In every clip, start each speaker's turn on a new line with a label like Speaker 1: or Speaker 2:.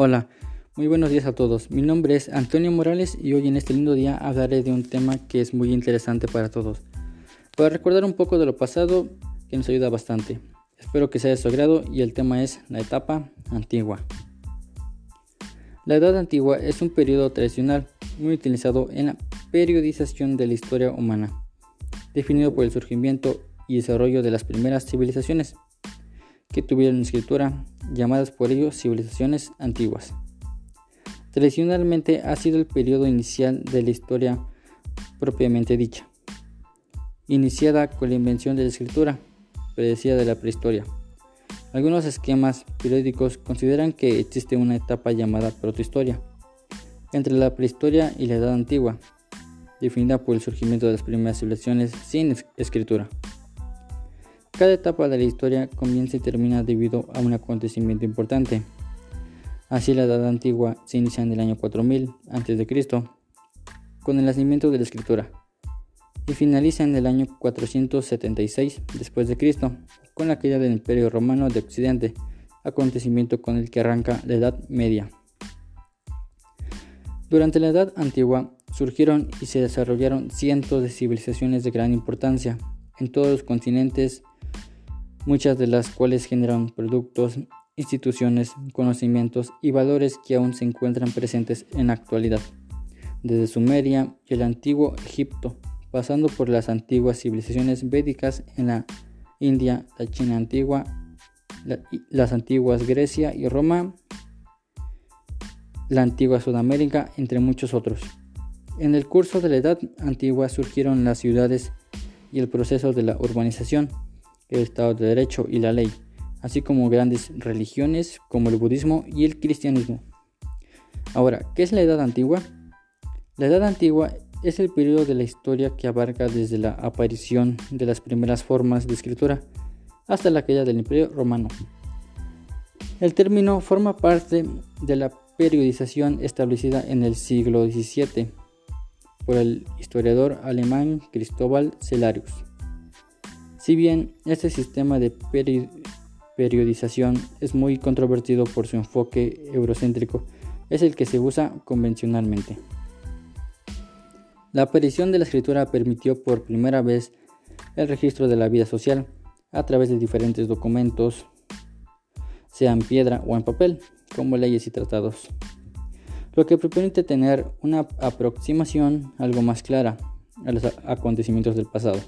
Speaker 1: Hola, muy buenos días a todos. Mi nombre es Antonio Morales y hoy en este lindo día hablaré de un tema que es muy interesante para todos. Para recordar un poco de lo pasado que nos ayuda bastante. Espero que sea de su agrado y el tema es la etapa antigua. La Edad Antigua es un periodo tradicional muy utilizado en la periodización de la historia humana, definido por el surgimiento y desarrollo de las primeras civilizaciones que tuvieron escritura, llamadas por ello civilizaciones antiguas. Tradicionalmente ha sido el periodo inicial de la historia propiamente dicha, iniciada con la invención de la escritura, predecida de la prehistoria. Algunos esquemas periódicos consideran que existe una etapa llamada protohistoria, entre la prehistoria y la edad antigua, definida por el surgimiento de las primeras civilizaciones sin escritura. Cada etapa de la historia comienza y termina debido a un acontecimiento importante. Así la Edad Antigua se inicia en el año 4000 a.C., con el nacimiento de la escritura, y finaliza en el año 476 después de Cristo, con la caída del Imperio Romano de Occidente, acontecimiento con el que arranca la Edad Media. Durante la Edad Antigua surgieron y se desarrollaron cientos de civilizaciones de gran importancia en todos los continentes muchas de las cuales generan productos, instituciones, conocimientos y valores que aún se encuentran presentes en la actualidad, desde Sumeria y el antiguo Egipto, pasando por las antiguas civilizaciones védicas en la India, la China antigua, las antiguas Grecia y Roma, la antigua Sudamérica, entre muchos otros. En el curso de la Edad Antigua surgieron las ciudades y el proceso de la urbanización el Estado de Derecho y la ley, así como grandes religiones como el budismo y el cristianismo. Ahora, ¿qué es la Edad Antigua? La Edad Antigua es el periodo de la historia que abarca desde la aparición de las primeras formas de escritura hasta la caída del Imperio Romano. El término forma parte de la periodización establecida en el siglo XVII por el historiador alemán Cristóbal Celarius. Si bien este sistema de periodización es muy controvertido por su enfoque eurocéntrico, es el que se usa convencionalmente. La aparición de la escritura permitió por primera vez el registro de la vida social a través de diferentes documentos, sea en piedra o en papel, como leyes y tratados, lo que permite tener una aproximación algo más clara a los acontecimientos del pasado.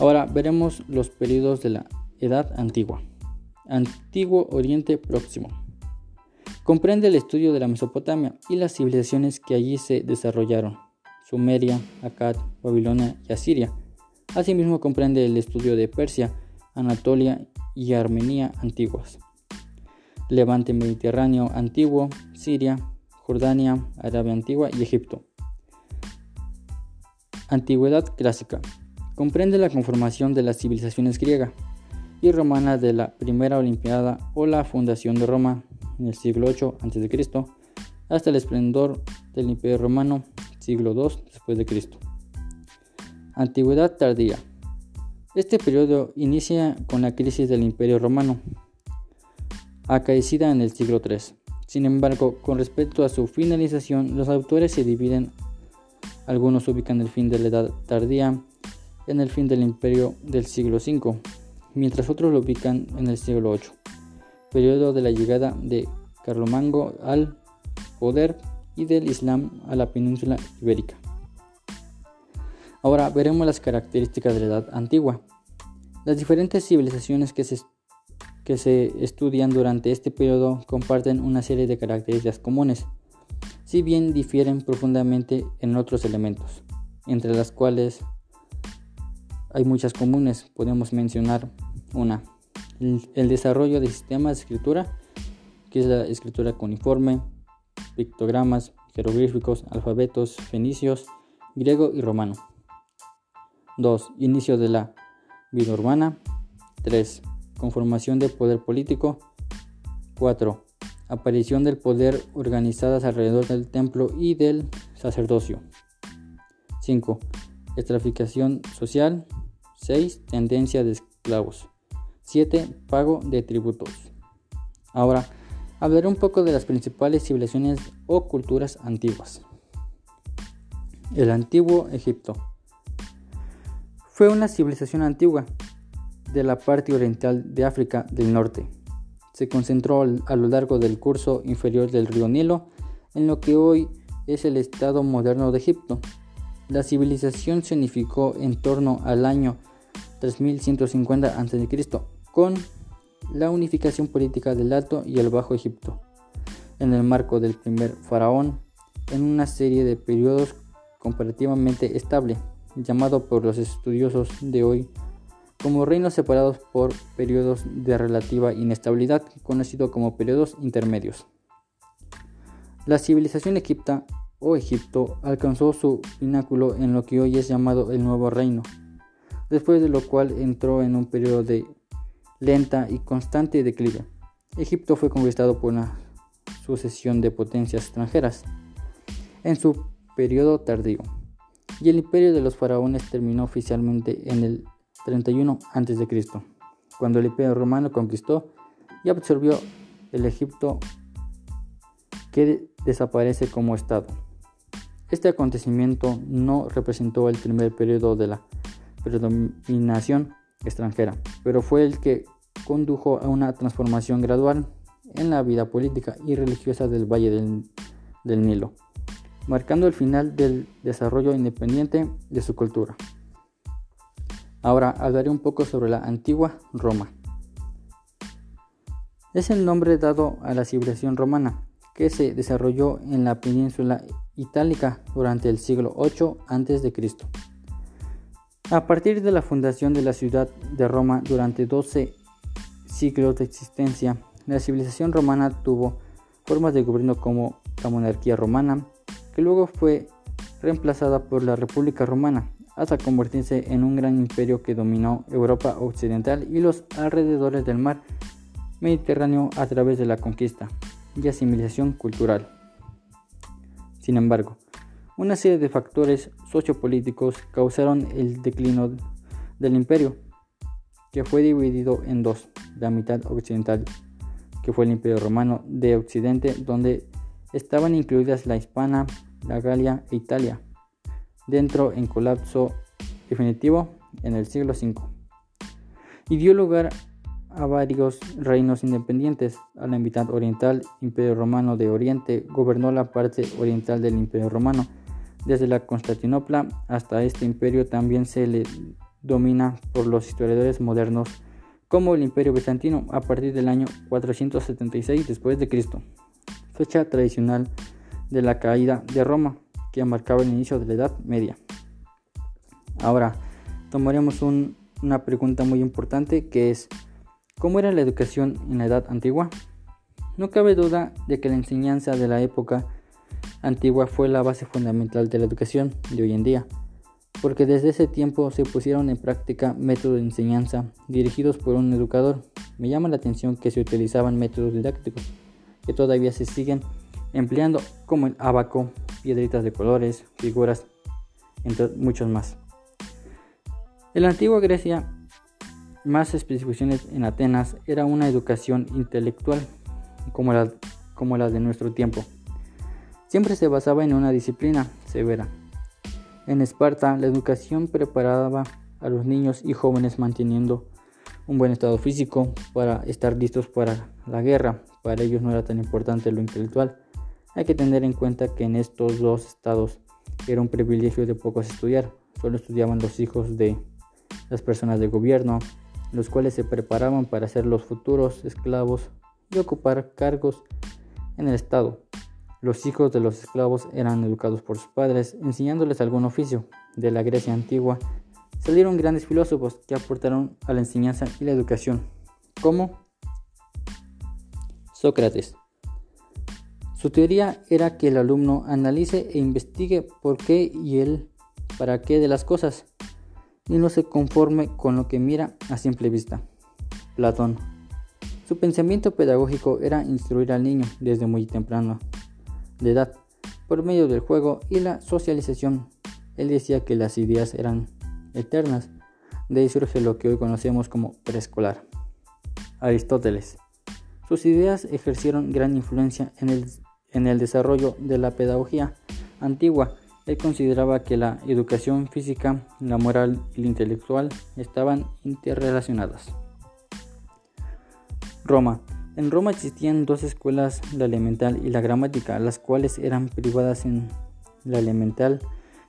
Speaker 1: Ahora veremos los periodos de la Edad Antigua. Antiguo Oriente Próximo. Comprende el estudio de la Mesopotamia y las civilizaciones que allí se desarrollaron. Sumeria, Akkad, Babilonia y Asiria. Asimismo comprende el estudio de Persia, Anatolia y Armenia antiguas. Levante Mediterráneo antiguo, Siria, Jordania, Arabia antigua y Egipto. Antigüedad clásica. Comprende la conformación de las civilizaciones griega y romana de la primera Olimpiada o la fundación de Roma en el siglo 8 a.C. hasta el esplendor del Imperio Romano siglo II después de Cristo. Antigüedad tardía. Este periodo inicia con la crisis del Imperio Romano, acaecida en el siglo III. Sin embargo, con respecto a su finalización, los autores se dividen. Algunos ubican el fin de la Edad Tardía en el fin del imperio del siglo V, mientras otros lo ubican en el siglo VIII, periodo de la llegada de Carlomango al poder y del Islam a la península ibérica. Ahora veremos las características de la Edad Antigua. Las diferentes civilizaciones que se, que se estudian durante este periodo comparten una serie de características comunes, si bien difieren profundamente en otros elementos, entre las cuales hay muchas comunes, podemos mencionar una, el, desarrollo de sistemas de escritura, que es la escritura cuneiforme, pictogramas, jeroglíficos, alfabetos fenicios, griego y romano. 2. Inicio de la vida urbana. 3. Conformación del poder político. 4. Aparición del poder organizadas alrededor del templo y del sacerdocio. 5. Estratificación social. 6. Tendencia de esclavos. 7. Pago de tributos. Ahora, Hablaré un poco de las principales civilizaciones o culturas antiguas. El antiguo Egipto fue una civilización antigua de la parte oriental de África del Norte. Se concentró a lo largo del curso inferior del río Nilo en lo que hoy es el estado moderno de Egipto. La civilización se unificó en torno al año 3150 a.C. con la unificación política del Alto y el Bajo Egipto, en el marco del primer faraón, en una serie de periodos comparativamente estable, llamado por los estudiosos de hoy como reinos separados por periodos de relativa inestabilidad, conocido como periodos intermedios. La civilización egipta o Egipto alcanzó su pináculo en lo que hoy es llamado el Nuevo Reino, después de lo cual entró en un periodo de lenta y constante declive. Egipto fue conquistado por una sucesión de potencias extranjeras en su periodo tardío, y el imperio de los faraones terminó oficialmente en el 31 a.C., cuando el imperio romano conquistó y absorbió el Egipto que desaparece como Estado. Este acontecimiento no representó el primer periodo de la predominación extranjera, pero fue el que condujo a una transformación gradual en la vida política y religiosa del Valle del, del Nilo, marcando el final del desarrollo independiente de su cultura. Ahora hablaré un poco sobre la antigua Roma. Es el nombre dado a la civilización romana, que se desarrolló en la península itálica durante el siglo 8 a.C. A partir de la fundación de la ciudad de Roma durante 12 siglos de existencia, la civilización romana tuvo formas de gobierno como la monarquía romana, que luego fue reemplazada por la República Romana, hasta convertirse en un gran imperio que dominó Europa occidental y los alrededores del mar Mediterráneo a través de la conquista y asimilación cultural. Sin embargo, una serie de factores sociopolíticos causaron el declino del imperio, que fue dividido en dos, la mitad occidental, que fue el imperio romano de Occidente, donde estaban incluidas la Hispana, la Galia e Italia, dentro en colapso definitivo en el siglo V y dio lugar a varios reinos independientes. A la mitad oriental, Imperio Romano de Oriente gobernó la parte oriental del Imperio Romano. Desde la Constantinopla hasta este imperio también se le domina por los historiadores modernos como el Imperio Bizantino a partir del año 476 después de Cristo, fecha tradicional de la caída de Roma que marcaba el inicio de la Edad Media. Ahora, tomaremos una pregunta muy importante que es, ¿cómo era la educación en la Edad Antigua? No cabe duda de que la enseñanza de la época antigua fue la base fundamental de la educación de hoy en día, porque desde ese tiempo se pusieron en práctica métodos de enseñanza dirigidos por un educador. Me llama la atención que se utilizaban métodos didácticos que todavía se siguen empleando como el abaco, piedritas de colores, figuras, entre muchos más. En la antigua Grecia, más especificaciones en Atenas, era una educación intelectual como la, como de nuestro tiempo. Siempre se basaba en una disciplina severa. En Esparta, la educación preparaba a los niños y jóvenes manteniendo un buen estado físico para estar listos para la guerra. Para ellos no era tan importante lo intelectual, hay que tener en cuenta que en estos dos estados era un privilegio de pocos estudiar, solo estudiaban los hijos de las personas de gobierno, los cuales se preparaban para ser los futuros esclavos y ocupar cargos en el Estado. Los hijos de los esclavos eran educados por sus padres, enseñándoles algún oficio. De la Grecia antigua salieron grandes filósofos que aportaron a la enseñanza y la educación, como Sócrates, su teoría era que el alumno analice e investigue por qué y el para qué de las cosas y no se conforme con lo que mira a simple vista. Platón. Su pensamiento pedagógico era instruir al niño desde muy temprano de edad por medio del juego y la socialización. Él decía que las ideas eran eternas. De ahí surge lo que hoy conocemos como preescolar. Aristóteles. Sus ideas ejercieron gran influencia en el, en el desarrollo de la pedagogía antigua. Él consideraba que la educación física, la moral y la intelectual estaban interrelacionadas. Roma. En Roma existían dos escuelas, la elemental y la gramática, las cuales eran privadas en la elemental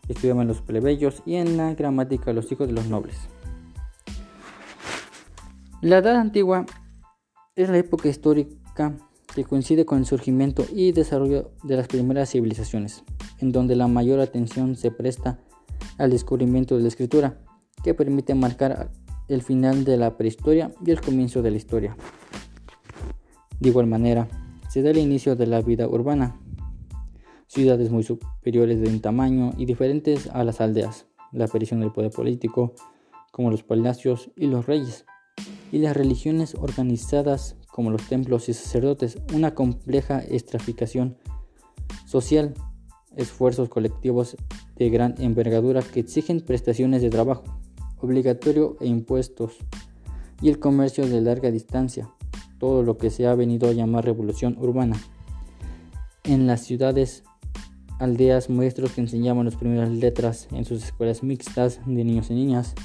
Speaker 1: estudiaban los plebeyos y en la gramática los hijos de los nobles. La Edad Antigua es la época histórica que coincide con el surgimiento y desarrollo de las primeras civilizaciones, en donde la mayor atención se presta al descubrimiento de la escritura, que permite marcar el final de la prehistoria y el comienzo de la historia. De igual manera, se da el inicio de la vida urbana, ciudades muy superiores en tamaño y diferentes a las aldeas, la aparición del poder político, como los palacios y los reyes, y las religiones organizadas como los templos y sacerdotes, una compleja estratificación social, esfuerzos colectivos de gran envergadura que exigen prestaciones de trabajo obligatorio e impuestos, y el comercio de larga distancia, todo lo que se ha venido a llamar revolución urbana. En las ciudades aldeas maestros que enseñaban las primeras letras en sus escuelas mixtas de niños y niñas.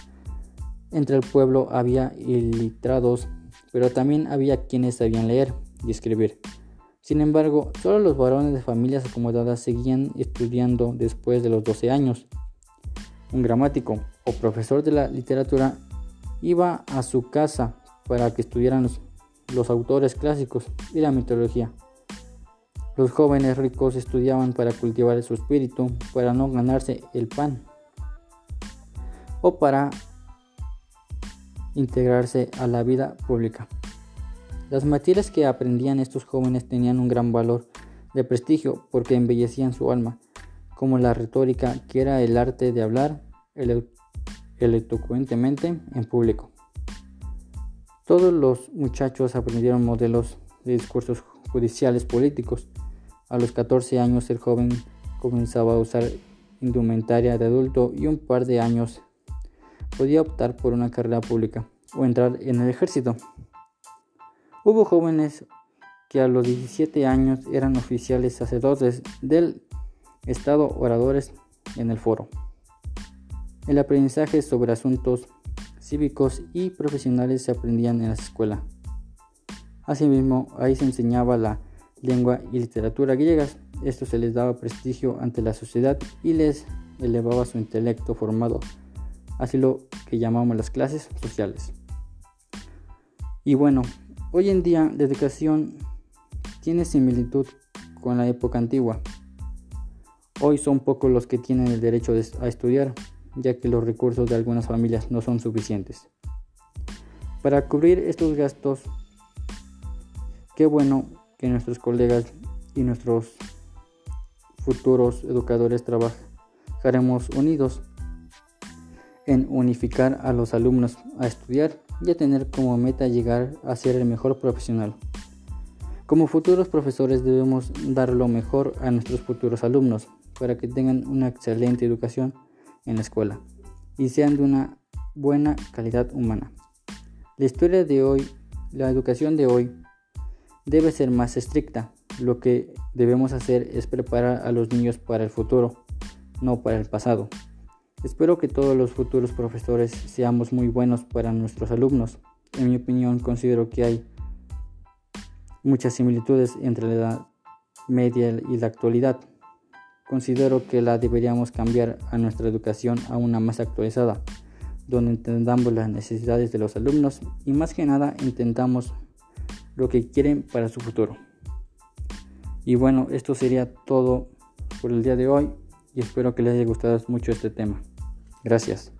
Speaker 1: Entre el pueblo había ilustrados, pero también había quienes sabían leer y escribir. Sin embargo, solo los varones de familias acomodadas seguían estudiando después de los 12 años. Un gramático o profesor de la literatura iba a su casa para que estudiaran los, los autores clásicos y la mitología. Los jóvenes ricos estudiaban para cultivar su espíritu, para no ganarse el pan o para integrarse a la vida pública. Las materias que aprendían estos jóvenes tenían un gran valor de prestigio porque embellecían su alma, como la retórica, que era el arte de hablar elocuentemente en público. Todos los muchachos aprendieron modelos de discursos judiciales políticos, a los 14 años el joven comenzaba a usar indumentaria de adulto y un par de años podía optar por una carrera pública o entrar en el ejército. Hubo jóvenes que a los 17 años eran oficiales sacerdotes del Estado oradores en el foro. El aprendizaje sobre asuntos cívicos y profesionales se aprendían en la escuela. Asimismo, ahí se enseñaba la lengua y literatura griegas. Esto se les daba prestigio ante la sociedad y les elevaba su intelecto formado, así lo que llamamos las clases sociales. Y bueno, hoy en día la educación tiene similitud con la época antigua. Hoy son pocos los que tienen el derecho a estudiar, ya que los recursos de algunas familias no son suficientes. Para cubrir estos gastos, qué bueno que nuestros colegas y nuestros futuros educadores trabajaremos unidos en unificar a los alumnos a estudiar y a tener como meta llegar a ser el mejor profesional. Como futuros profesores debemos dar lo mejor a nuestros futuros alumnos para que tengan una excelente educación en la escuela y sean de una buena calidad humana. La historia de hoy, la educación de hoy debe ser más estricta. Lo que debemos hacer es preparar a los niños para el futuro, no para el pasado. Espero que todos los futuros profesores seamos muy buenos para nuestros alumnos. En mi opinión, considero que hay muchas similitudes entre la edad media y la actualidad. Considero que la deberíamos cambiar a nuestra educación a una más actualizada, donde entendamos las necesidades de los alumnos y más que nada intentamos lo que quieren para su futuro. Y bueno, esto sería todo por el día de hoy y espero que les haya gustado mucho este tema. Gracias.